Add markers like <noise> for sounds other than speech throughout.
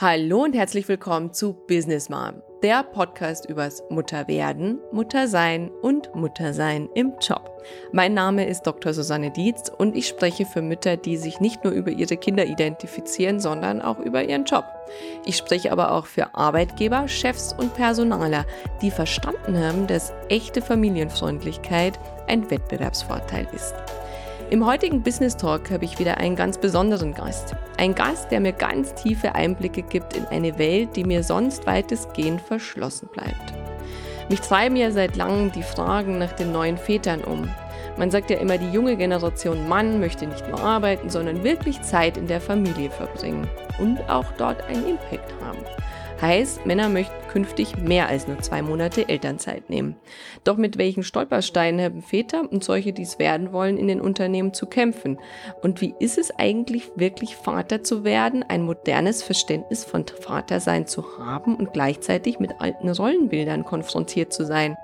Hallo und herzlich willkommen zu Business Mom, der Podcast übers Mutterwerden, Muttersein und Muttersein im Job. Mein Name ist Dr. Susanne Dietz und ich spreche für Mütter, die sich nicht nur über ihre Kinder identifizieren, sondern auch über ihren Job. Ich spreche aber auch für Arbeitgeber, Chefs und Personaler, die verstanden haben, dass echte Familienfreundlichkeit ein Wettbewerbsvorteil ist. Im heutigen Business Talk habe ich wieder einen ganz besonderen Gast. Ein Gast, der mir ganz tiefe Einblicke gibt in eine Welt, die mir sonst weitestgehend verschlossen bleibt. Mich treiben ja seit langem die Fragen nach den neuen Vätern um. Man sagt ja immer, die junge Generation Mann möchte nicht nur arbeiten, sondern wirklich Zeit in der Familie verbringen und auch dort einen Impact haben. Heißt, Männer möchten künftig mehr als nur zwei Monate Elternzeit nehmen. Doch mit welchen Stolpersteinen haben Väter und solche, die es werden wollen, in den Unternehmen zu kämpfen? Und wie ist es eigentlich wirklich Vater zu werden, ein modernes Verständnis von Vatersein zu haben und gleichzeitig mit alten Rollenbildern konfrontiert zu sein?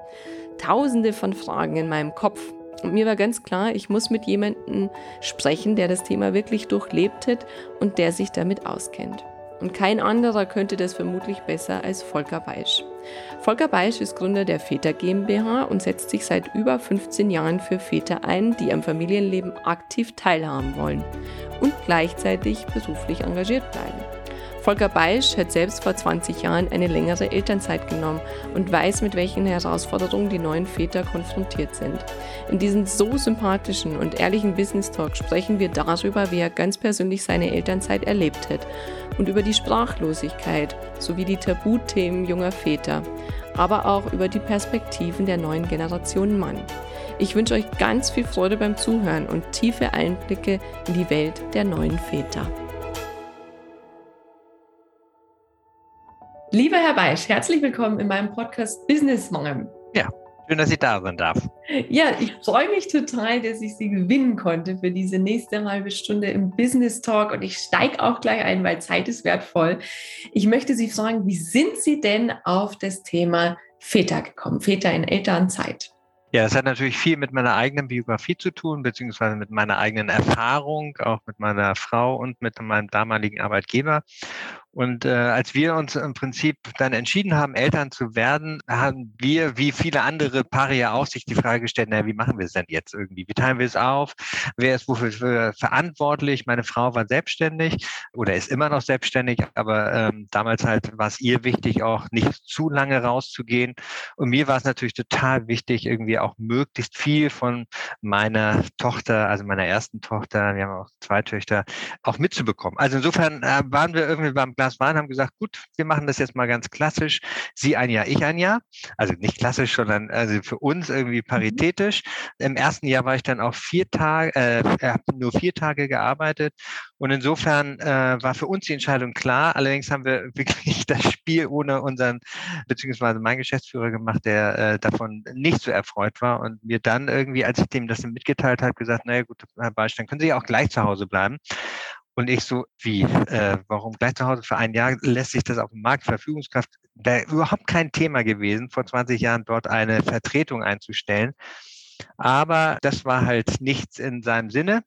Tausende von Fragen in meinem Kopf. Und mir war ganz klar, ich muss mit jemandem sprechen, der das Thema wirklich durchlebt hat und der sich damit auskennt. Und kein anderer könnte das vermutlich besser als Volker Beisch. Volker Beisch ist Gründer der Väter GmbH und setzt sich seit über 15 Jahren für Väter ein, die am Familienleben aktiv teilhaben wollen und gleichzeitig beruflich engagiert bleiben. Volker Beisch hat selbst vor 20 Jahren eine längere Elternzeit genommen und weiß, mit welchen Herausforderungen die neuen Väter konfrontiert sind. In diesem so sympathischen und ehrlichen Business Talk sprechen wir darüber, wie er ganz persönlich seine Elternzeit erlebt hat und über die Sprachlosigkeit sowie die Tabuthemen junger Väter, aber auch über die Perspektiven der neuen Generation Mann. Ich wünsche euch ganz viel Freude beim Zuhören und tiefe Einblicke in die Welt der neuen Väter. Lieber Herr Beisch, herzlich willkommen in meinem Podcast Business Mom. Ja, schön, dass ich da sein darf. Ja, ich freue mich total, dass ich Sie gewinnen konnte für diese nächste halbe Stunde im Business Talk und ich steige auch gleich ein, weil Zeit ist wertvoll. Ich möchte Sie fragen, wie sind Sie denn auf das Thema Väter gekommen, Väter in Elternzeit? Ja, das hat natürlich viel mit meiner eigenen Biografie zu tun, beziehungsweise mit meiner eigenen Erfahrung, auch mit meiner Frau und mit meinem damaligen Arbeitgeber. Und äh, als wir uns im Prinzip dann entschieden haben, Eltern zu werden, haben wir, wie viele andere Paare ja auch, sich die Frage gestellt, naja, wie machen wir es denn jetzt irgendwie? Wie teilen wir es auf? Wer ist wofür verantwortlich? Meine Frau war selbstständig oder ist immer noch selbstständig, aber ähm, damals halt war es ihr wichtig, auch nicht zu lange rauszugehen. Und mir war es natürlich total wichtig, irgendwie auch möglichst viel von meiner Tochter, also meiner ersten Tochter, wir haben auch zwei Töchter, auch mitzubekommen. Also insofern äh, waren wir irgendwie beim Glas Wein, haben gesagt, gut, wir machen das jetzt mal ganz klassisch. Sie ein Jahr, ich ein Jahr. Also nicht klassisch, sondern also für uns irgendwie mhm. paritätisch. Im ersten Jahr war ich dann auch vier Tage, äh, habe nur vier Tage gearbeitet. Und insofern äh, war für uns die Entscheidung klar. Allerdings haben wir <laughs> wirklich das Spiel ohne unseren, beziehungsweise meinen Geschäftsführer gemacht, der äh, davon nicht so erfreut war. Und mir dann irgendwie, als ich dem das mitgeteilt habe, gesagt, naja gut, Herr Beisch, dann können Sie auch gleich zu Hause bleiben. Und ich so, wie, äh, warum gleich zu Hause für ein Jahr lässt sich das auf dem Markt Verfügungskraft, wäre überhaupt kein Thema gewesen, vor 20 Jahren dort eine Vertretung einzustellen. Aber das war halt nichts in seinem Sinne.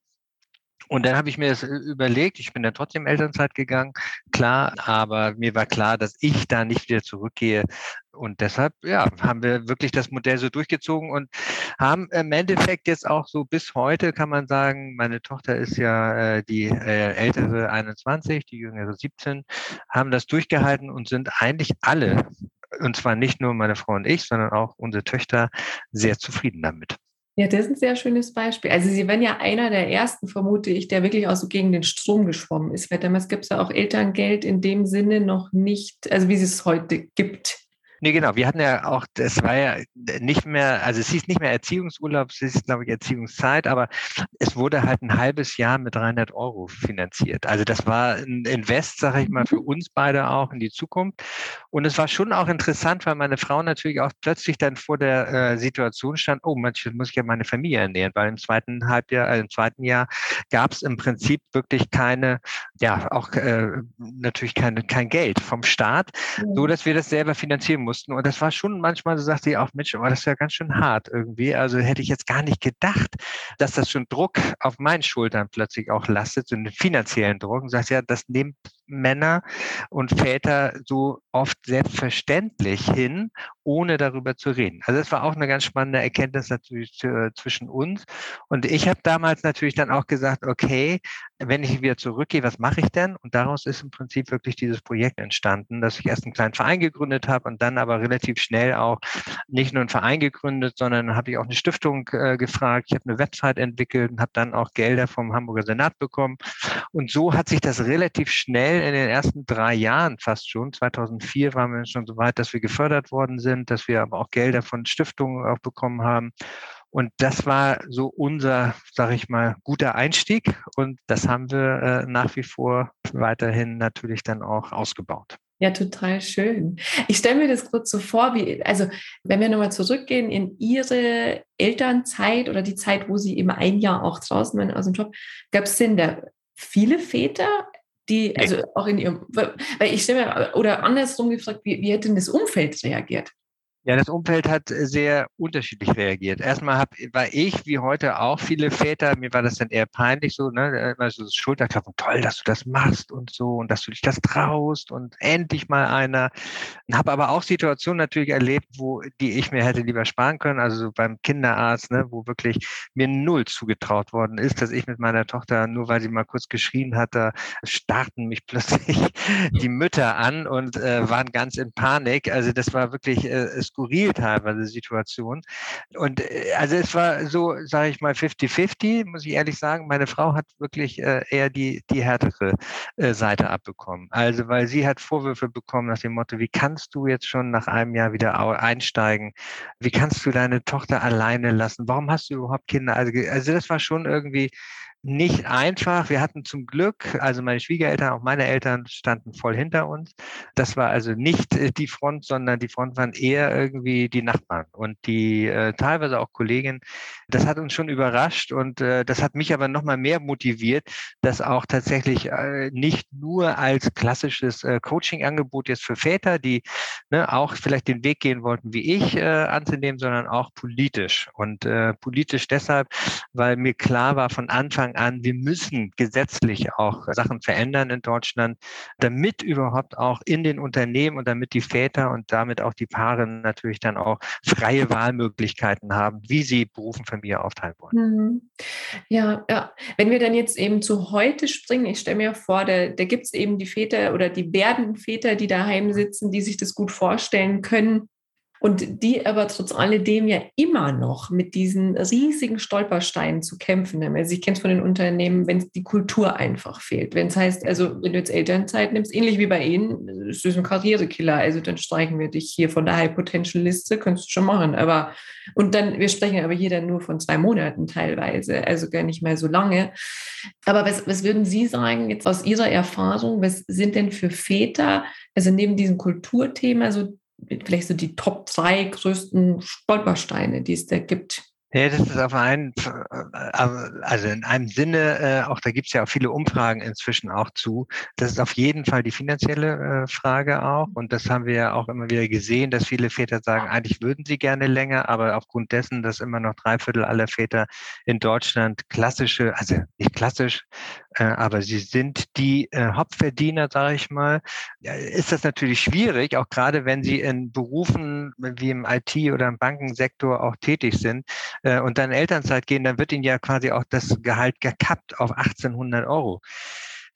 Und dann habe ich mir das äh, überlegt, ich bin dann trotzdem Elternzeit gegangen, klar, aber mir war klar, dass ich da nicht wieder zurückgehe. Und deshalb, ja, haben wir wirklich das Modell so durchgezogen und haben im Endeffekt jetzt auch so bis heute, kann man sagen, meine Tochter ist ja äh, die äh, ältere 21, die jüngere 17, haben das durchgehalten und sind eigentlich alle, und zwar nicht nur meine Frau und ich, sondern auch unsere Töchter, sehr zufrieden damit. Ja, das ist ein sehr schönes Beispiel. Also Sie waren ja einer der ersten, vermute ich, der wirklich auch so gegen den Strom geschwommen ist. Weil damals gibt es ja auch Elterngeld in dem Sinne noch nicht, also wie es es heute gibt. Nee, genau. Wir hatten ja auch, das war ja nicht mehr, also es hieß nicht mehr Erziehungsurlaub, es hieß, glaube ich, Erziehungszeit, aber es wurde halt ein halbes Jahr mit 300 Euro finanziert. Also das war ein Invest, sage ich mal, für uns beide auch in die Zukunft. Und es war schon auch interessant, weil meine Frau natürlich auch plötzlich dann vor der äh, Situation stand, oh, manchmal muss ich ja meine Familie ernähren, weil im zweiten Halbjahr, äh, im zweiten Jahr gab es im Prinzip wirklich keine, ja, auch äh, natürlich keine, kein Geld vom Staat, so dass wir das selber finanzieren mussten. Und das war schon manchmal, so sagte ich auch, Mensch, aber das ist ja ganz schön hart irgendwie. Also hätte ich jetzt gar nicht gedacht, dass das schon Druck auf meinen Schultern plötzlich auch lastet, so einen finanziellen Druck. Und sagt, ja, das nimmt Männer und Väter so oft selbstverständlich hin, ohne darüber zu reden. Also das war auch eine ganz spannende Erkenntnis natürlich äh, zwischen uns. Und ich habe damals natürlich dann auch gesagt, okay, wenn ich wieder zurückgehe, was mache ich denn? Und daraus ist im Prinzip wirklich dieses Projekt entstanden, dass ich erst einen kleinen Verein gegründet habe und dann aber relativ schnell auch nicht nur einen Verein gegründet, sondern habe ich auch eine Stiftung äh, gefragt. Ich habe eine Website entwickelt und habe dann auch Gelder vom Hamburger Senat bekommen. Und so hat sich das relativ schnell in den ersten drei Jahren fast schon, 2004 waren wir schon so weit, dass wir gefördert worden sind, dass wir aber auch Gelder von Stiftungen auch bekommen haben. Und das war so unser, sage ich mal, guter Einstieg. Und das haben wir äh, nach wie vor weiterhin natürlich dann auch ausgebaut. Ja, total schön. Ich stelle mir das kurz so vor, wie, also wenn wir nochmal zurückgehen in Ihre Elternzeit oder die Zeit, wo Sie eben ein Jahr auch draußen waren aus dem Job, gab es denn da viele Väter, die, also auch in Ihrem, weil ich stelle mir, oder andersrum gefragt, wie, wie hätte denn das Umfeld reagiert? Ja, das Umfeld hat sehr unterschiedlich reagiert. Erstmal hab, war ich, wie heute auch viele Väter, mir war das dann eher peinlich so, ne, immer so das Schulterklappen, toll, dass du das machst und so und dass du dich das traust und endlich mal einer. Habe aber auch Situationen natürlich erlebt, wo die ich mir hätte lieber sparen können, also so beim Kinderarzt, ne, wo wirklich mir null zugetraut worden ist, dass ich mit meiner Tochter, nur weil sie mal kurz geschrien hat, da starten mich <laughs> plötzlich die Mütter an und äh, waren ganz in Panik. Also das war wirklich äh, skurril teilweise Situation. Und äh, also es war so, sage ich mal, 50-50, muss ich ehrlich sagen. Meine Frau hat wirklich äh, eher die, die härtere äh, Seite abbekommen. Also weil sie hat Vorwürfe bekommen nach dem Motto, wie kannst du jetzt schon nach einem Jahr wieder einsteigen? Wie kannst du deine Tochter alleine lassen? Warum hast du überhaupt Kinder? Also, also das war schon irgendwie nicht einfach. Wir hatten zum Glück, also meine Schwiegereltern, auch meine Eltern standen voll hinter uns. Das war also nicht die Front, sondern die Front waren eher irgendwie die Nachbarn und die äh, teilweise auch Kolleginnen. Das hat uns schon überrascht und äh, das hat mich aber nochmal mehr motiviert, das auch tatsächlich äh, nicht nur als klassisches äh, Coaching-Angebot jetzt für Väter, die ne, auch vielleicht den Weg gehen wollten wie ich, äh, anzunehmen, sondern auch politisch. Und äh, politisch deshalb, weil mir klar war von Anfang an, wir müssen gesetzlich auch Sachen verändern in Deutschland, damit überhaupt auch in den Unternehmen und damit die Väter und damit auch die Paare natürlich dann auch freie Wahlmöglichkeiten haben, wie sie Berufen Familie aufteilen wollen. Mhm. Ja, ja. Wenn wir dann jetzt eben zu heute springen, ich stelle mir vor, da, da gibt es eben die Väter oder die werdenden Väter, die daheim sitzen, die sich das gut vorstellen können, und die aber trotz alledem ja immer noch mit diesen riesigen Stolpersteinen zu kämpfen haben. Also ich kenne es von den Unternehmen, wenn die Kultur einfach fehlt. Wenn es heißt, also wenn du jetzt Elternzeit nimmst, ähnlich wie bei Ihnen, ist das ein Karrierekiller. Also dann streichen wir dich hier von der High Potential Liste, könntest du schon machen. Aber und dann, wir sprechen aber hier dann nur von zwei Monaten teilweise, also gar nicht mehr so lange. Aber was, was würden Sie sagen, jetzt aus Ihrer Erfahrung, was sind denn für Väter, also neben diesem Kulturthema, so vielleicht so die Top drei größten Stolpersteine, die es da gibt? Ja, das ist auf einen, also in einem Sinne, äh, auch da gibt es ja auch viele Umfragen inzwischen auch zu. Das ist auf jeden Fall die finanzielle äh, Frage auch. Und das haben wir ja auch immer wieder gesehen, dass viele Väter sagen, eigentlich würden sie gerne länger, aber aufgrund dessen, dass immer noch drei Viertel aller Väter in Deutschland klassische, also nicht klassisch, äh, aber sie sind die Hauptverdiener, sage ich mal, ist das natürlich schwierig, auch gerade wenn sie in Berufen wie im IT- oder im Bankensektor auch tätig sind äh, und dann Elternzeit gehen, dann wird ihnen ja quasi auch das Gehalt gekappt auf 1800 Euro.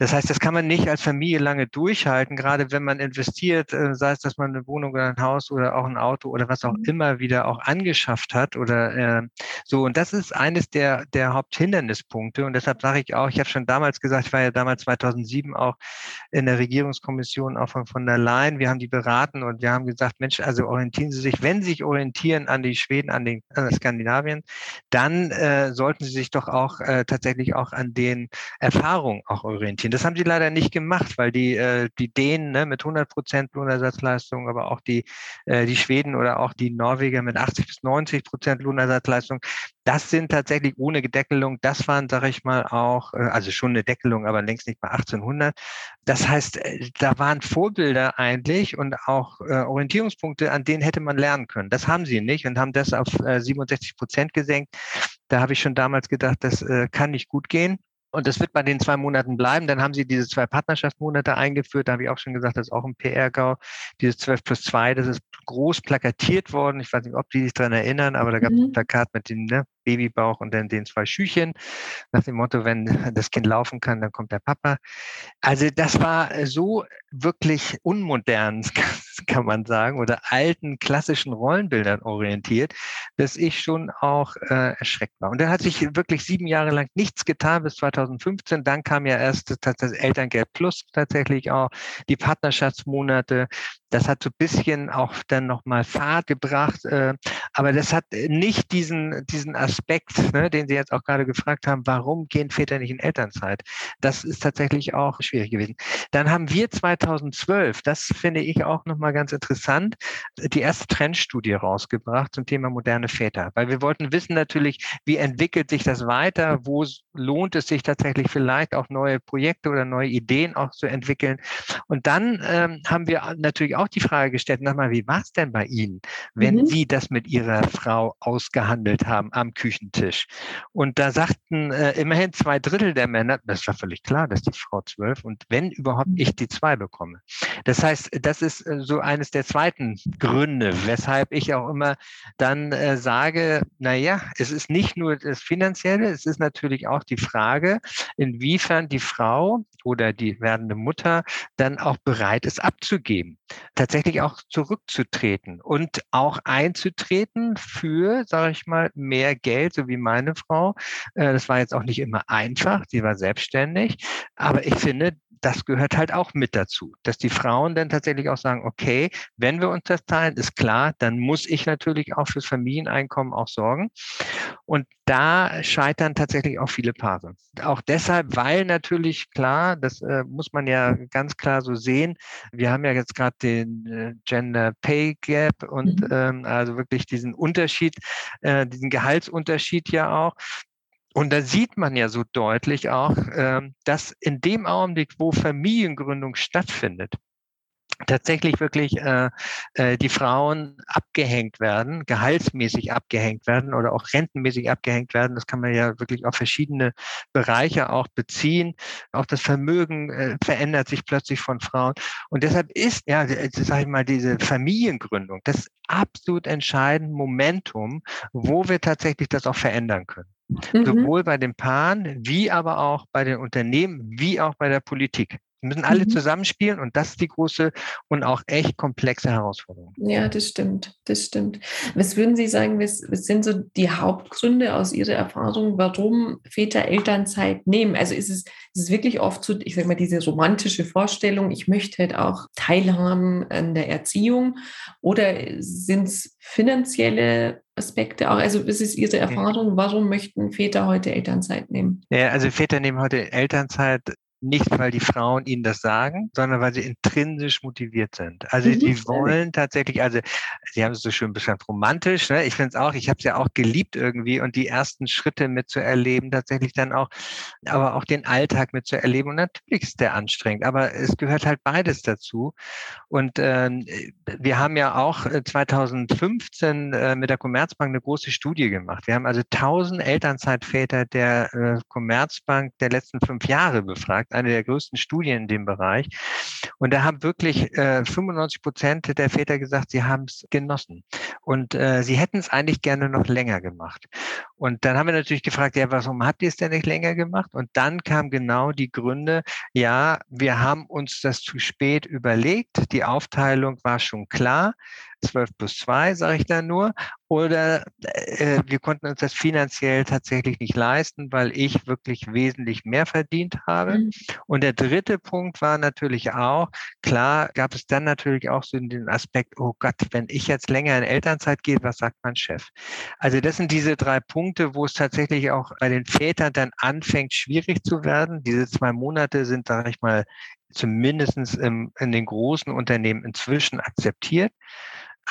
Das heißt, das kann man nicht als Familie lange durchhalten, gerade wenn man investiert, äh, sei es, dass man eine Wohnung oder ein Haus oder auch ein Auto oder was auch mhm. immer wieder auch angeschafft hat oder äh, so. Und das ist eines der, der Haupthindernispunkte. Und deshalb sage ich auch, ich habe schon damals gesagt, ich war ja damals 2007 auch in der Regierungskommission auch von von der Leyen. Wir haben die beraten und wir haben gesagt, Mensch, also orientieren Sie sich, wenn Sie sich orientieren an die Schweden, an den an Skandinavien, dann äh, sollten Sie sich doch auch äh, tatsächlich auch an den Erfahrungen auch orientieren. Das haben sie leider nicht gemacht, weil die, äh, die Dänen ne, mit 100 Prozent Lohnersatzleistung, aber auch die, äh, die Schweden oder auch die Norweger mit 80 bis 90 Prozent Lohnersatzleistung, das sind tatsächlich ohne Gedeckelung, das waren, sage ich mal, auch, äh, also schon eine Deckelung, aber längst nicht bei 1800. Das heißt, äh, da waren Vorbilder eigentlich und auch äh, Orientierungspunkte, an denen hätte man lernen können. Das haben sie nicht und haben das auf äh, 67 Prozent gesenkt. Da habe ich schon damals gedacht, das äh, kann nicht gut gehen. Und das wird bei den zwei Monaten bleiben. Dann haben sie diese zwei Partnerschaftsmonate eingeführt. Da habe ich auch schon gesagt, das ist auch ein PR-GAU. Dieses 12 plus 2, das ist groß plakatiert worden. Ich weiß nicht, ob die sich daran erinnern, aber da gab es mhm. ein Plakat mit dem ne, Babybauch und dann den zwei Schüchen. Nach dem Motto, wenn <laughs> das Kind laufen kann, dann kommt der Papa. Also das war so wirklich unmodern, <laughs> kann man sagen, oder alten klassischen Rollenbildern orientiert, dass ich schon auch äh, erschreckt war. Und dann hat sich wirklich sieben Jahre lang nichts getan bis 2015. Dann kam ja erst das Elterngeld Plus tatsächlich auch, die Partnerschaftsmonate. Das hat so ein bisschen auch dann nochmal Fahrt gebracht, äh, aber das hat nicht diesen, diesen Aspekt, ne, den Sie jetzt auch gerade gefragt haben, warum gehen Väter nicht in Elternzeit? Das ist tatsächlich auch schwierig gewesen. Dann haben wir 2012, das finde ich auch nochmal ganz interessant, die erste Trendstudie rausgebracht zum Thema moderne Väter, weil wir wollten wissen natürlich, wie entwickelt sich das weiter, wo lohnt es sich tatsächlich vielleicht auch neue Projekte oder neue Ideen auch zu entwickeln. Und dann ähm, haben wir natürlich auch die Frage gestellt, nochmal, wie war es denn bei Ihnen, wenn mhm. Sie das mit Ihrer Frau ausgehandelt haben am Küchentisch? Und da sagten äh, immerhin zwei Drittel der Männer, das war völlig klar, dass die Frau zwölf und wenn überhaupt mhm. ich die zwei bekomme. Das heißt, das ist äh, so eines der zweiten Gründe, weshalb ich auch immer dann äh, sage, na ja, es ist nicht nur das Finanzielle, es ist natürlich auch die Frage, inwiefern die Frau oder die werdende Mutter dann auch bereit ist abzugeben, tatsächlich auch zurückzutreten und auch einzutreten für, sage ich mal, mehr Geld, so wie meine Frau. Äh, das war jetzt auch nicht immer einfach, sie war selbstständig, aber ich finde, das gehört halt auch mit dazu, dass die Frauen dann tatsächlich auch sagen, okay, wenn wir uns das teilen, ist klar, dann muss ich natürlich auch fürs Familieneinkommen auch sorgen. Und da scheitern tatsächlich auch viele Paare. Auch deshalb, weil natürlich klar, das äh, muss man ja ganz klar so sehen. Wir haben ja jetzt gerade den äh, Gender Pay Gap und mhm. ähm, also wirklich diesen Unterschied, äh, diesen Gehaltsunterschied ja auch. Und da sieht man ja so deutlich auch, ähm, dass in dem Augenblick, wo Familiengründung stattfindet, tatsächlich wirklich äh, äh, die Frauen abgehängt werden, gehaltsmäßig abgehängt werden oder auch rentenmäßig abgehängt werden. Das kann man ja wirklich auf verschiedene Bereiche auch beziehen. Auch das Vermögen äh, verändert sich plötzlich von Frauen. Und deshalb ist, ja, sag ich mal, diese Familiengründung das absolut entscheidende Momentum, wo wir tatsächlich das auch verändern können. Mhm. Sowohl bei den Paaren, wie aber auch bei den Unternehmen, wie auch bei der Politik. Die müssen alle mhm. zusammenspielen und das ist die große und auch echt komplexe Herausforderung. Ja, das stimmt, das stimmt. Was würden Sie sagen, was, was sind so die Hauptgründe aus Ihrer Erfahrung, warum Väter Elternzeit nehmen? Also ist es, ist es wirklich oft so, ich sage mal, diese romantische Vorstellung, ich möchte halt auch teilhaben an der Erziehung oder sind es finanzielle Aspekte auch? Also, was ist Ihre Erfahrung? Warum möchten Väter heute Elternzeit nehmen? Ja, also Väter nehmen heute Elternzeit nicht, weil die Frauen ihnen das sagen, sondern weil sie intrinsisch motiviert sind. Also mhm. die wollen tatsächlich, also sie haben es so schön beschrieben, romantisch. Ne? Ich finde es auch, ich habe es ja auch geliebt irgendwie und die ersten Schritte mitzuerleben, tatsächlich dann auch, aber auch den Alltag mitzuerleben. Und natürlich ist der anstrengend, aber es gehört halt beides dazu. Und ähm, wir haben ja auch 2015 äh, äh, mit der Commerzbank eine große Studie gemacht. Wir haben also 1000 Elternzeitväter der äh, Commerzbank der letzten fünf Jahre befragt eine der größten Studien in dem Bereich. Und da haben wirklich äh, 95 Prozent der Väter gesagt, sie haben es genossen. Und äh, sie hätten es eigentlich gerne noch länger gemacht. Und dann haben wir natürlich gefragt, ja, warum habt ihr es denn nicht länger gemacht? Und dann kamen genau die Gründe, ja, wir haben uns das zu spät überlegt, die Aufteilung war schon klar. 12 plus 2, sage ich dann nur. Oder äh, wir konnten uns das finanziell tatsächlich nicht leisten, weil ich wirklich wesentlich mehr verdient habe. Mhm. Und der dritte Punkt war natürlich auch, klar gab es dann natürlich auch so den Aspekt, oh Gott, wenn ich jetzt länger in Elternzeit gehe, was sagt mein Chef? Also das sind diese drei Punkte, wo es tatsächlich auch bei den Vätern dann anfängt, schwierig zu werden. Diese zwei Monate sind, sage ich mal, zumindest in den großen Unternehmen inzwischen akzeptiert.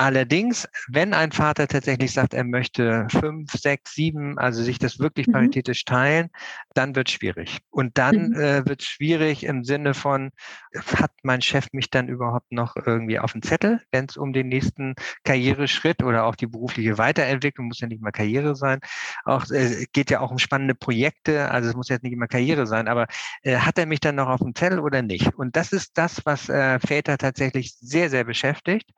Allerdings, wenn ein Vater tatsächlich sagt, er möchte fünf, sechs, sieben, also sich das wirklich mhm. paritätisch teilen, dann wird es schwierig. Und dann mhm. äh, wird es schwierig im Sinne von, hat mein Chef mich dann überhaupt noch irgendwie auf dem Zettel, wenn es um den nächsten Karriereschritt oder auch die berufliche Weiterentwicklung, muss ja nicht mal Karriere sein, auch äh, geht ja auch um spannende Projekte, also es muss jetzt nicht immer Karriere sein, aber äh, hat er mich dann noch auf dem Zettel oder nicht? Und das ist das, was äh, Väter tatsächlich sehr, sehr beschäftigt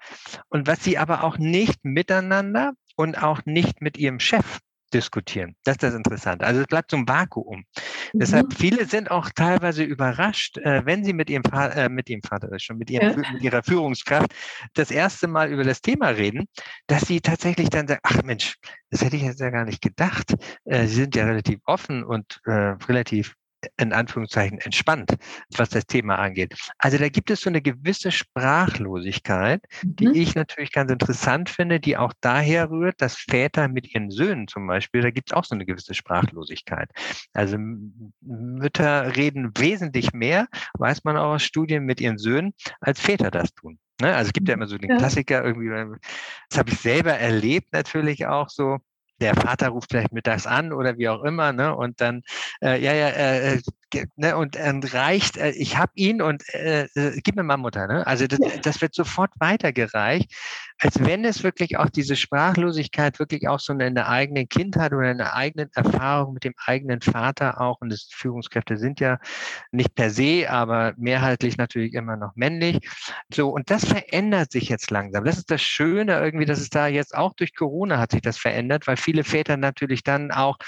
und was sie aber auch nicht miteinander und auch nicht mit ihrem Chef diskutieren. Das ist das Interessante. Also es bleibt so ein Vakuum. Mhm. Deshalb viele sind auch teilweise überrascht, äh, wenn sie mit ihrem, Vater, äh, mit ihrem Vater schon mit, ihrem, ja. mit ihrer Führungskraft das erste Mal über das Thema reden, dass sie tatsächlich dann sagen, ach Mensch, das hätte ich jetzt ja gar nicht gedacht. Äh, sie sind ja relativ offen und äh, relativ in Anführungszeichen entspannt, was das Thema angeht. Also da gibt es so eine gewisse Sprachlosigkeit, die mhm. ich natürlich ganz interessant finde, die auch daher rührt, dass Väter mit ihren Söhnen zum Beispiel, da gibt es auch so eine gewisse Sprachlosigkeit. Also Mütter reden wesentlich mehr, weiß man auch aus Studien, mit ihren Söhnen, als Väter das tun. Ne? Also es gibt ja immer so den Klassiker irgendwie, das habe ich selber erlebt natürlich auch so, der Vater ruft vielleicht mittags an oder wie auch immer, ne? Und dann, äh, ja, ja, äh, äh ne, und äh, reicht, äh, ich habe ihn und äh, äh, gib mir mal Mutter, ne? Also das, das wird sofort weitergereicht, als wenn es wirklich auch diese Sprachlosigkeit wirklich auch so in der eigenen Kindheit oder in der eigenen Erfahrung mit dem eigenen Vater auch, und das Führungskräfte sind ja nicht per se, aber mehrheitlich natürlich immer noch männlich. So, und das verändert sich jetzt langsam. Das ist das Schöne irgendwie, dass es da jetzt auch durch Corona hat sich das verändert, weil viele Väter natürlich dann auch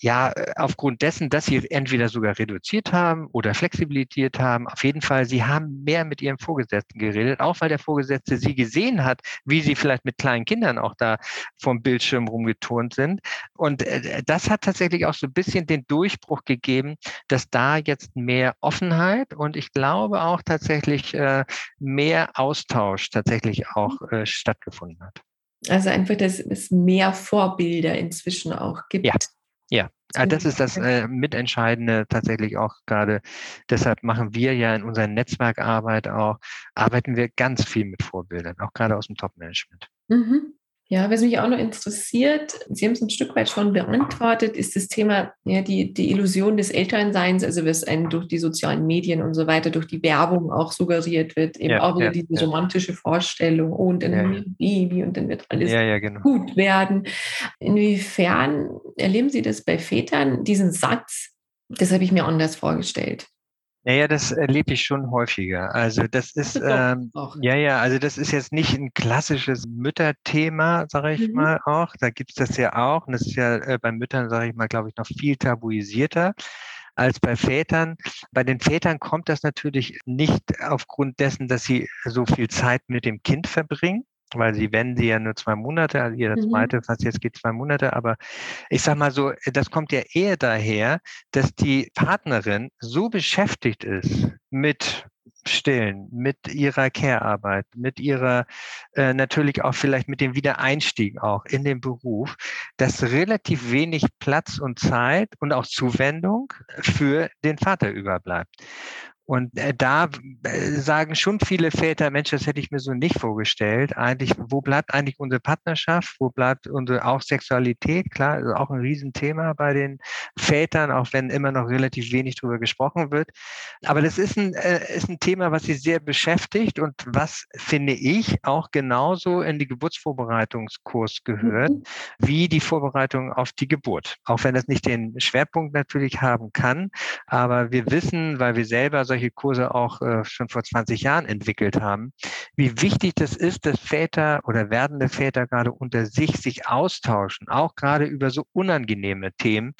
ja, äh, aufgrund dessen, dass sie entweder sogar reduziert haben oder flexibilisiert haben, auf jeden Fall, sie haben mehr mit ihrem Vorgesetzten geredet, auch weil der Vorgesetzte sie gesehen hat, wie sie vielleicht mit kleinen Kindern auch da vom Bildschirm rumgeturnt sind. Und äh, das hat tatsächlich auch so ein bisschen den Durchbruch gegeben, dass da jetzt mehr Offenheit und ich glaube auch tatsächlich äh, mehr Austausch tatsächlich auch stattgefunden hat. Also einfach, dass es mehr Vorbilder inzwischen auch gibt. Ja. Ja, ah, das ist das äh, Mitentscheidende tatsächlich auch gerade. Deshalb machen wir ja in unserer Netzwerkarbeit auch, arbeiten wir ganz viel mit Vorbildern, auch gerade aus dem Top-Management. Mhm. Ja, was mich auch noch interessiert, Sie haben es ein Stück weit schon beantwortet, ist das Thema, ja, die, die Illusion des Elternseins, also was einem durch die sozialen Medien und so weiter, durch die Werbung auch suggeriert wird, eben ja, auch wieder ja, diese ja. romantische Vorstellung, oh, und dann haben wir ein Baby und dann wird alles genau. gut werden. Inwiefern erleben Sie das bei Vätern, diesen Satz, das habe ich mir anders vorgestellt? Naja, das erlebe ich schon häufiger. Also das ist, <laughs> ähm, ja, ja, also das ist jetzt nicht ein klassisches Mütterthema, sage ich mhm. mal auch. Da gibt es das ja auch. Und das ist ja äh, bei Müttern, sage ich mal, glaube ich, noch viel tabuisierter als bei Vätern. Bei den Vätern kommt das natürlich nicht aufgrund dessen, dass sie so viel Zeit mit dem Kind verbringen weil sie wenn sie ja nur zwei Monate, also jeder mhm. zweite, fast jetzt geht zwei Monate, aber ich sag mal so, das kommt ja eher daher, dass die Partnerin so beschäftigt ist mit Stillen, mit ihrer Care-Arbeit, mit ihrer, äh, natürlich auch vielleicht mit dem Wiedereinstieg auch in den Beruf, dass relativ wenig Platz und Zeit und auch Zuwendung für den Vater überbleibt. Und äh, da äh, sagen schon viele Väter, Mensch, das hätte ich mir so nicht vorgestellt. Eigentlich, wo bleibt eigentlich unsere Partnerschaft? Wo bleibt unsere auch Sexualität? Klar, also auch ein Riesenthema bei den Vätern, auch wenn immer noch relativ wenig darüber gesprochen wird. Aber das ist ein, äh, ist ein Thema, was sie sehr beschäftigt und was, finde ich, auch genauso in die Geburtsvorbereitungskurs gehört, mhm. wie die Vorbereitung auf die Geburt. Auch wenn das nicht den Schwerpunkt natürlich haben kann. Aber wir wissen, weil wir selber solche solche Kurse auch äh, schon vor 20 Jahren entwickelt haben, wie wichtig das ist, dass Väter oder werdende Väter gerade unter sich sich austauschen, auch gerade über so unangenehme Themen,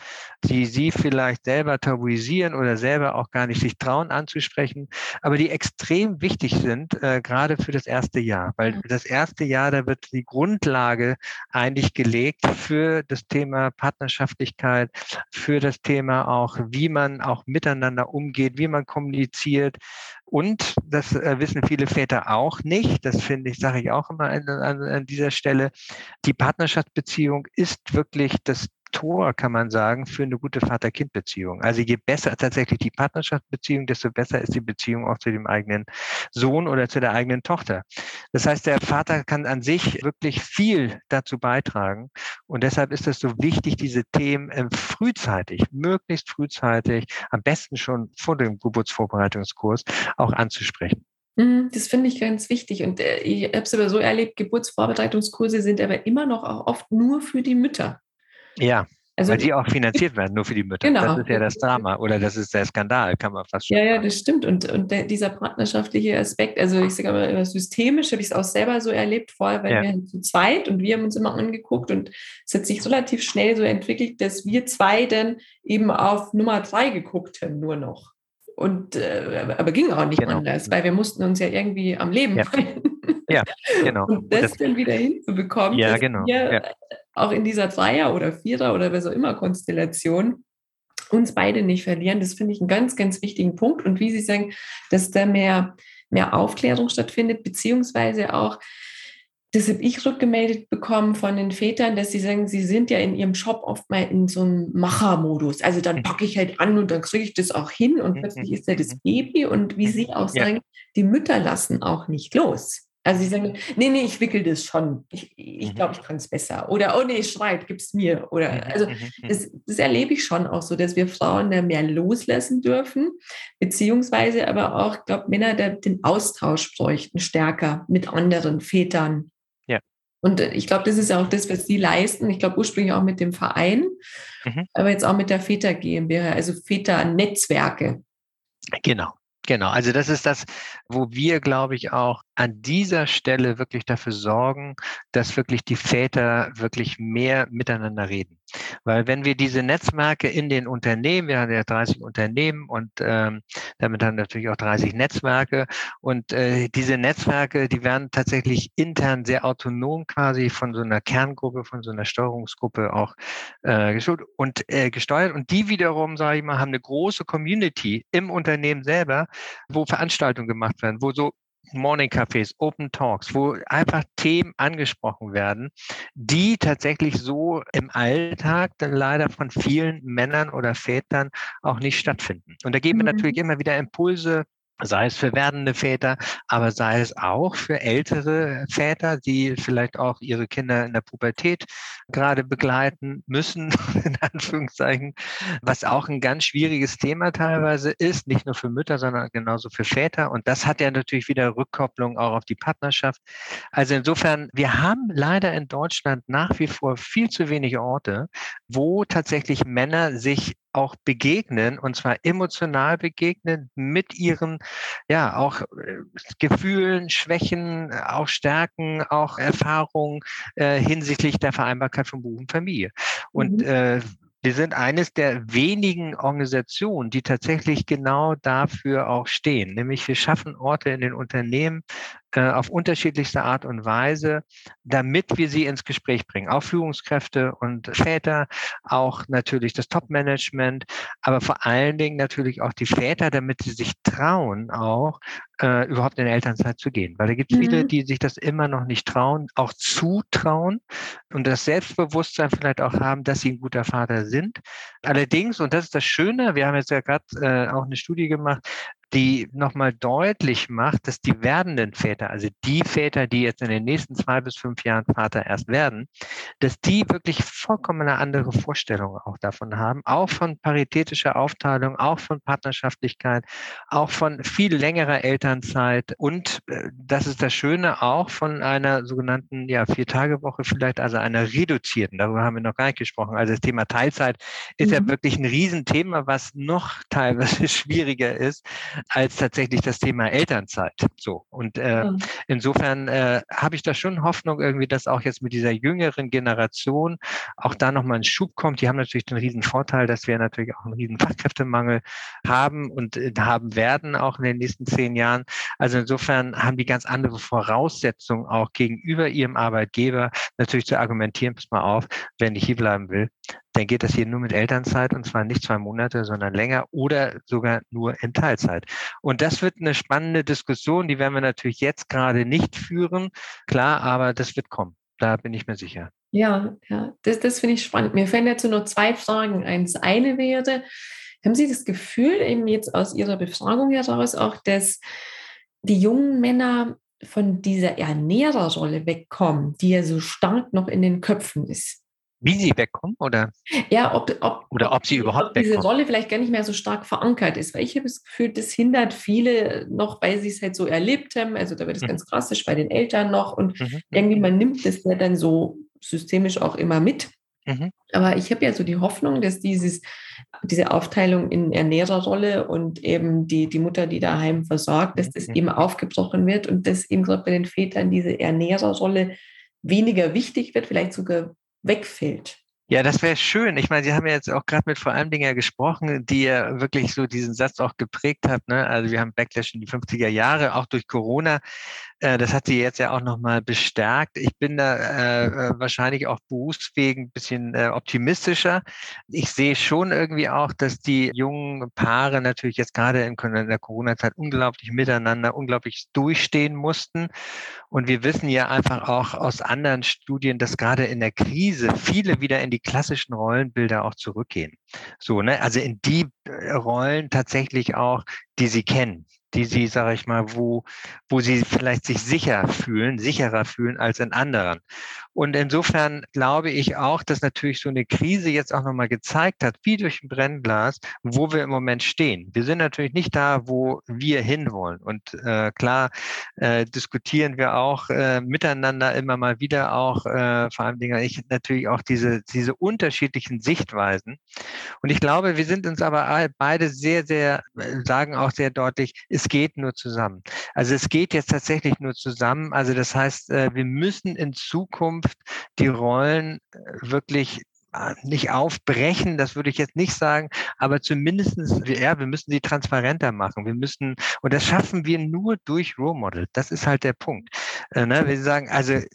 die sie vielleicht selber tabuisieren oder selber auch gar nicht sich trauen anzusprechen, aber die extrem wichtig sind, äh, gerade für das erste Jahr, weil das erste Jahr, da wird die Grundlage eigentlich gelegt für das Thema Partnerschaftlichkeit, für das Thema auch, wie man auch miteinander umgeht, wie man kommuniziert, kompliziert. Und das äh, wissen viele Väter auch nicht. Das finde ich, sage ich auch immer an, an, an dieser Stelle. Die Partnerschaftsbeziehung ist wirklich das Tor, kann man sagen, für eine gute Vater-Kind-Beziehung. Also je besser tatsächlich die Partnerschaftsbeziehung, desto besser ist die Beziehung auch zu dem eigenen Sohn oder zu der eigenen Tochter. Das heißt, der Vater kann an sich wirklich viel dazu beitragen. Und deshalb ist es so wichtig, diese Themen äh, frühzeitig, möglichst frühzeitig, am besten schon vor dem Geburtsvorbereitungskurs auch anzusprechen. Mhm, das finde ich ganz wichtig. Und äh, ich habe es aber so erlebt, Geburtsvorbereitungskurse sind aber immer noch auch oft nur für die Mütter. Ja, also, Weil die auch finanziert werden, nur für die Mütter. Genau. Das ist ja das Drama oder das ist der Skandal, kann man fast schon Ja, ja, das stimmt. Und, und der, dieser partnerschaftliche Aspekt, also ich sage aber systemisch, habe ich es auch selber so erlebt, vorher weil ja. wir zu zweit und wir haben uns immer angeguckt und es hat sich relativ schnell so entwickelt, dass wir zwei dann eben auf Nummer drei geguckt haben, nur noch. Und äh, aber ging auch nicht genau. anders, weil wir mussten uns ja irgendwie am Leben ja. Ja, genau. <laughs> Und das, das dann wieder hinzubekommen, ja, genau. wir ja. Auch in dieser Dreier- oder Vierer- oder was auch immer Konstellation uns beide nicht verlieren, das finde ich einen ganz, ganz wichtigen Punkt. Und wie Sie sagen, dass da mehr, mehr Aufklärung stattfindet, beziehungsweise auch, das habe ich rückgemeldet bekommen von den Vätern, dass sie sagen, sie sind ja in ihrem Shop oft mal in so einem Machermodus. Also dann packe ich halt an und dann kriege ich das auch hin und plötzlich ist ja das Baby. Und wie Sie auch sagen, die Mütter lassen auch nicht los. Also sie sagen, nee, nee, ich wickel das schon. Ich, ich glaube, ich kann es besser. Oder, oh nee, schreit, gib's mir. Oder mhm, also mhm, mhm. das, das, erlebe ich schon auch so, dass wir Frauen da mehr loslassen dürfen, beziehungsweise aber auch, ich glaube, Männer da den Austausch bräuchten stärker mit anderen Vätern. Ja. Und äh, ich glaube, das ist auch das, was sie leisten. Ich glaube, ursprünglich auch mit dem Verein, mhm. aber jetzt auch mit der Väter GmbH, also Väter-Netzwerke. Genau. Genau, also das ist das, wo wir, glaube ich, auch an dieser Stelle wirklich dafür sorgen, dass wirklich die Väter wirklich mehr miteinander reden. Weil wenn wir diese Netzwerke in den Unternehmen, wir haben ja 30 Unternehmen und ähm, damit haben natürlich auch 30 Netzwerke und äh, diese Netzwerke, die werden tatsächlich intern sehr autonom quasi von so einer Kerngruppe, von so einer Steuerungsgruppe auch äh, gesteuert und äh, gesteuert und die wiederum, sage ich mal, haben eine große Community im Unternehmen selber, wo Veranstaltungen gemacht werden, wo so Morning Cafés, Open Talks, wo einfach Themen angesprochen werden, die tatsächlich so im Alltag dann leider von vielen Männern oder Vätern auch nicht stattfinden. Und da geben wir natürlich mhm. immer wieder Impulse, sei es für werdende Väter, aber sei es auch für ältere Väter, die vielleicht auch ihre Kinder in der Pubertät gerade begleiten müssen, <laughs> in Anführungszeichen, was auch ein ganz schwieriges Thema teilweise ist, nicht nur für Mütter, sondern genauso für Väter. Und das hat ja natürlich wieder Rückkopplung auch auf die Partnerschaft. Also insofern, wir haben leider in Deutschland nach wie vor viel zu wenige Orte, wo tatsächlich Männer sich auch begegnen und zwar emotional begegnen mit ihren, ja, auch äh, Gefühlen, Schwächen, auch Stärken, auch Erfahrungen äh, hinsichtlich der Vereinbarkeit von Beruf und Familie. Und mhm. äh, wir sind eines der wenigen Organisationen, die tatsächlich genau dafür auch stehen. Nämlich wir schaffen Orte in den Unternehmen, auf unterschiedlichste Art und Weise, damit wir sie ins Gespräch bringen. Auch Führungskräfte und Väter, auch natürlich das Top-Management, aber vor allen Dingen natürlich auch die Väter, damit sie sich trauen, auch äh, überhaupt in Elternzeit zu gehen. Weil da gibt es mhm. viele, die sich das immer noch nicht trauen, auch zutrauen und das Selbstbewusstsein vielleicht auch haben, dass sie ein guter Vater sind. Allerdings, und das ist das Schöne, wir haben jetzt ja gerade äh, auch eine Studie gemacht, die nochmal deutlich macht, dass die werdenden Väter, also die Väter, die jetzt in den nächsten zwei bis fünf Jahren Vater erst werden, dass die wirklich vollkommen eine andere Vorstellung auch davon haben, auch von paritätischer Aufteilung, auch von Partnerschaftlichkeit, auch von viel längerer Elternzeit und äh, das ist das Schöne auch von einer sogenannten ja, Vier-Tage-Woche vielleicht, also einer reduzierten, darüber haben wir noch gar nicht gesprochen. Also das Thema Teilzeit ist mhm. ja wirklich ein Riesenthema, was noch teilweise <laughs> schwieriger ist, als tatsächlich das Thema Elternzeit. So. Und äh, mhm. insofern äh, habe ich da schon Hoffnung irgendwie, dass auch jetzt mit dieser jüngeren Generation auch da nochmal ein Schub kommt. Die haben natürlich den riesen Vorteil, dass wir natürlich auch einen riesen Fachkräftemangel haben und äh, haben werden auch in den nächsten zehn Jahren. Also insofern haben die ganz andere Voraussetzungen auch gegenüber ihrem Arbeitgeber natürlich zu argumentieren, pass mal auf, wenn ich hier bleiben will, dann geht das hier nur mit Elternzeit und zwar nicht zwei Monate, sondern länger oder sogar nur in Teilzeit. Und das wird eine spannende Diskussion, die werden wir natürlich jetzt gerade nicht führen, klar, aber das wird kommen. Da bin ich mir sicher. Ja, ja, das, das finde ich spannend. Mir fällen dazu nur zwei Fragen ein. Das eine wäre, haben Sie das Gefühl, eben jetzt aus Ihrer Befragung heraus auch, dass die jungen Männer von dieser Ernährerrolle wegkommen, die ja so stark noch in den Köpfen ist? Wie sie wegkommen oder? Ja, ob, ob, oder ob sie überhaupt ob diese wegkommen. Rolle vielleicht gar nicht mehr so stark verankert ist, weil ich habe das Gefühl, das hindert viele noch, weil sie es halt so erlebt haben. Also da wird es mhm. ganz klassisch bei den Eltern noch und mhm. irgendwie man nimmt das ja dann so systemisch auch immer mit. Mhm. Aber ich habe ja so die Hoffnung, dass dieses, diese Aufteilung in Ernährerrolle und eben die, die Mutter, die daheim versorgt, dass das mhm. eben aufgebrochen wird und dass eben gerade bei den Vätern diese Ernährerrolle weniger wichtig wird, vielleicht sogar wegfällt. Ja, das wäre schön. Ich meine, Sie haben ja jetzt auch gerade mit vor allem Dingen gesprochen, die ja wirklich so diesen Satz auch geprägt hat. Ne? Also wir haben Backlash in die 50er Jahre, auch durch Corona. Äh, das hat sie jetzt ja auch nochmal bestärkt. Ich bin da äh, äh, wahrscheinlich auch berufswegen ein bisschen äh, optimistischer. Ich sehe schon irgendwie auch, dass die jungen Paare natürlich jetzt gerade in, der Corona-Zeit unglaublich miteinander, unglaublich durchstehen mussten. Und wir wissen ja einfach auch aus anderen Studien, dass gerade in der Krise viele wieder in die klassischen Rollenbilder auch zurückgehen. So, ne? Also in die äh, Rollen tatsächlich auch, die sie kennen die sie, sage ich mal, wo, wo sie vielleicht sich sicher fühlen, sicherer fühlen als in anderen. Und insofern glaube ich auch, dass natürlich so eine Krise jetzt auch nochmal gezeigt hat, wie durch ein Brennglas, wo wir im Moment stehen. Wir sind natürlich nicht da, wo wir hinwollen. Und äh, klar äh, diskutieren wir auch äh, miteinander immer mal wieder auch, äh, vor allem Dinge, ich natürlich auch diese, diese unterschiedlichen Sichtweisen. Und ich glaube, wir sind uns aber beide sehr, sehr, äh, sagen auch sehr deutlich, es geht nur zusammen. Also es geht jetzt tatsächlich nur zusammen. Also das heißt, äh, wir müssen in Zukunft die Rollen äh, wirklich nicht aufbrechen, das würde ich jetzt nicht sagen, aber zumindestens, ja, wir müssen sie transparenter machen. Wir müssen, und das schaffen wir nur durch Role Model. Das ist halt der Punkt. Äh, ne? Wir sagen, also äh,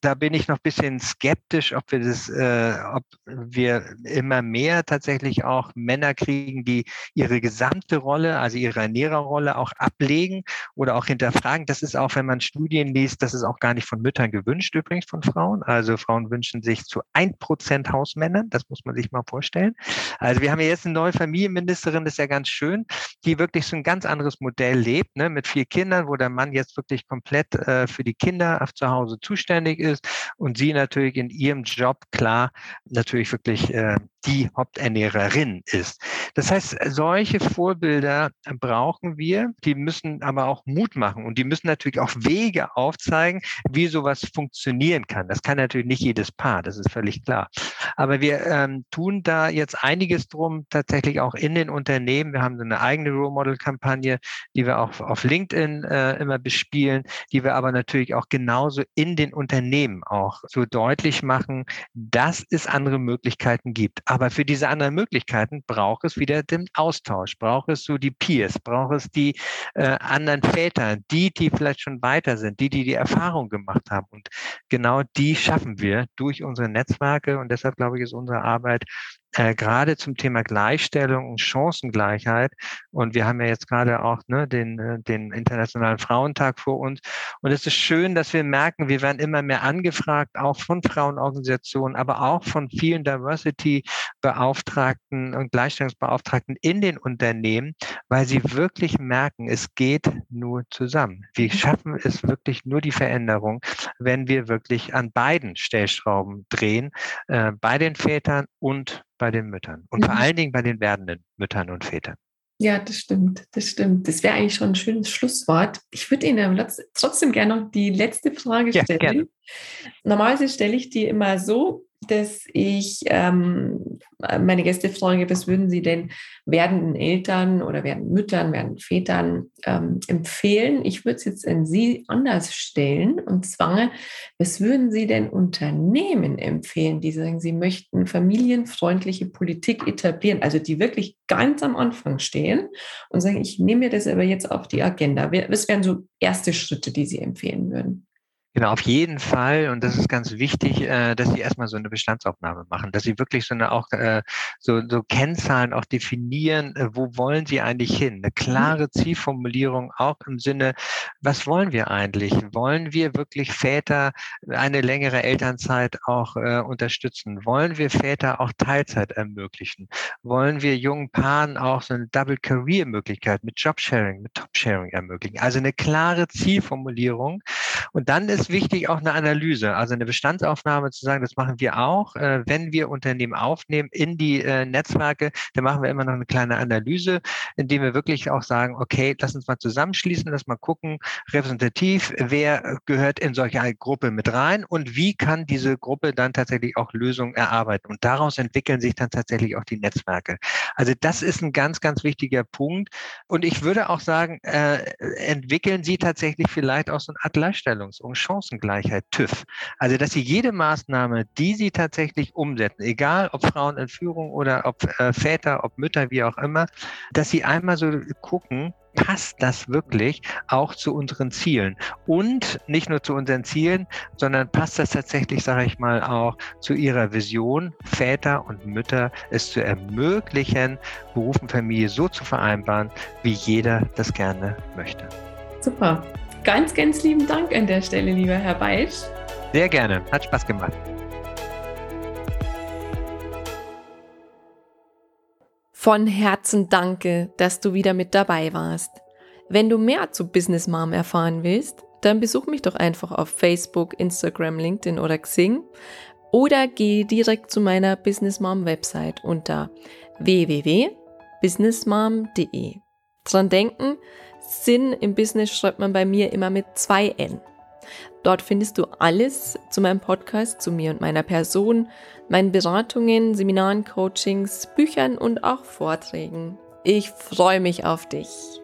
da bin ich noch ein bisschen skeptisch, ob wir das, äh, ob wir immer mehr tatsächlich auch Männer kriegen, die ihre gesamte Rolle, also ihre Ernährerrolle auch ablegen oder auch hinterfragen. Das ist auch, wenn man Studien liest, das ist auch gar nicht von Müttern gewünscht, übrigens von Frauen. Also Frauen wünschen sich zu ein Prozent Hausmänner Männern. Das muss man sich mal vorstellen. Also wir haben jetzt eine neue Familienministerin, das ist ja ganz schön, die wirklich so ein ganz anderes Modell lebt, ne, mit vier Kindern, wo der Mann jetzt wirklich komplett äh, für die Kinder zu Hause zuständig ist und sie natürlich in ihrem Job klar natürlich wirklich äh, die Haupternährerin ist. Das heißt, solche Vorbilder brauchen wir, die müssen aber auch Mut machen und die müssen natürlich auch Wege aufzeigen, wie sowas funktionieren kann. Das kann natürlich nicht jedes Paar, das ist völlig klar. Aber wir ähm, tun da jetzt einiges drum, tatsächlich auch in den Unternehmen. Wir haben so eine eigene Role Model Kampagne, die wir auch auf LinkedIn äh, immer bespielen, die wir aber natürlich auch genauso in den Unternehmen auch so deutlich machen, dass es andere Möglichkeiten gibt. Aber für diese anderen Möglichkeiten braucht es wieder den Austausch, braucht es so die Peers, braucht es die äh, anderen Väter, die, die vielleicht schon weiter sind, die, die die Erfahrung gemacht haben. Und genau die schaffen wir durch unsere Netzwerke. Und deshalb glaube ich, ist unsere Arbeit äh, gerade zum Thema Gleichstellung und Chancengleichheit. Und wir haben ja jetzt gerade auch ne, den, äh, den Internationalen Frauentag vor uns. Und es ist schön, dass wir merken, wir werden immer mehr angefragt, auch von Frauenorganisationen, aber auch von vielen Diversity-Beauftragten und Gleichstellungsbeauftragten in den Unternehmen, weil sie wirklich merken, es geht nur zusammen. Wir mhm. schaffen es wirklich nur die Veränderung, wenn wir wirklich an beiden Stellschrauben drehen, äh, bei den Vätern und bei den Müttern und mhm. vor allen Dingen bei den werdenden Müttern und Vätern. Ja, das stimmt, das stimmt. Das wäre eigentlich schon ein schönes Schlusswort. Ich würde Ihnen trotzdem gerne noch die letzte Frage stellen. Ja, Normalerweise stelle ich die immer so, dass ich ähm, meine Gäste frage, was würden Sie denn werdenden Eltern oder werdenden Müttern, werdenden Vätern ähm, empfehlen? Ich würde es jetzt an Sie anders stellen und zwar, was würden Sie denn Unternehmen empfehlen, die sagen, sie möchten familienfreundliche Politik etablieren, also die wirklich ganz am Anfang stehen und sagen, ich nehme mir das aber jetzt auf die Agenda. Was wären so erste Schritte, die Sie empfehlen würden? Genau, auf jeden Fall. Und das ist ganz wichtig, äh, dass Sie erstmal so eine Bestandsaufnahme machen, dass Sie wirklich so eine auch äh, so, so Kennzahlen auch definieren, äh, wo wollen Sie eigentlich hin? Eine mhm. klare Zielformulierung auch im Sinne, was wollen wir eigentlich? Wollen wir wirklich Väter eine längere Elternzeit auch äh, unterstützen? Wollen wir Väter auch Teilzeit ermöglichen? Wollen wir jungen Paaren auch so eine Double Career Möglichkeit mit Jobsharing, mit Topsharing ermöglichen? Also eine klare Zielformulierung. Und dann ist wichtig auch eine Analyse, also eine Bestandsaufnahme zu sagen, das machen wir auch. Äh, wenn wir Unternehmen aufnehmen in die äh, Netzwerke, dann machen wir immer noch eine kleine Analyse, indem wir wirklich auch sagen, okay, lass uns mal zusammenschließen, lass mal gucken, repräsentativ, wer gehört in solche Gruppe mit rein und wie kann diese Gruppe dann tatsächlich auch Lösungen erarbeiten. Und daraus entwickeln sich dann tatsächlich auch die Netzwerke. Also das ist ein ganz, ganz wichtiger Punkt. Und ich würde auch sagen, äh, entwickeln Sie tatsächlich vielleicht auch so eine Art Gleichstellungs- und Chancengleichheit, TÜV. Also, dass Sie jede Maßnahme, die Sie tatsächlich umsetzen, egal ob Frauen in Führung oder ob äh, Väter, ob Mütter, wie auch immer, dass Sie einmal so gucken, passt das wirklich auch zu unseren Zielen? Und nicht nur zu unseren Zielen, sondern passt das tatsächlich, sage ich mal, auch zu Ihrer Vision, Väter und Mütter es zu ermöglichen, Beruf und Familie so zu vereinbaren, wie jeder das gerne möchte. Super. Ganz, ganz lieben Dank an der Stelle, lieber Herr Beisch. Sehr gerne, hat Spaß gemacht. Von Herzen danke, dass du wieder mit dabei warst. Wenn du mehr zu Business Mom erfahren willst, dann besuch mich doch einfach auf Facebook, Instagram, LinkedIn oder Xing oder geh direkt zu meiner Business Mom Website unter www.businessmom.de. Dran denken, Sinn im Business schreibt man bei mir immer mit zwei N. Dort findest du alles zu meinem Podcast, zu mir und meiner Person, meinen Beratungen, Seminaren, Coachings, Büchern und auch Vorträgen. Ich freue mich auf dich.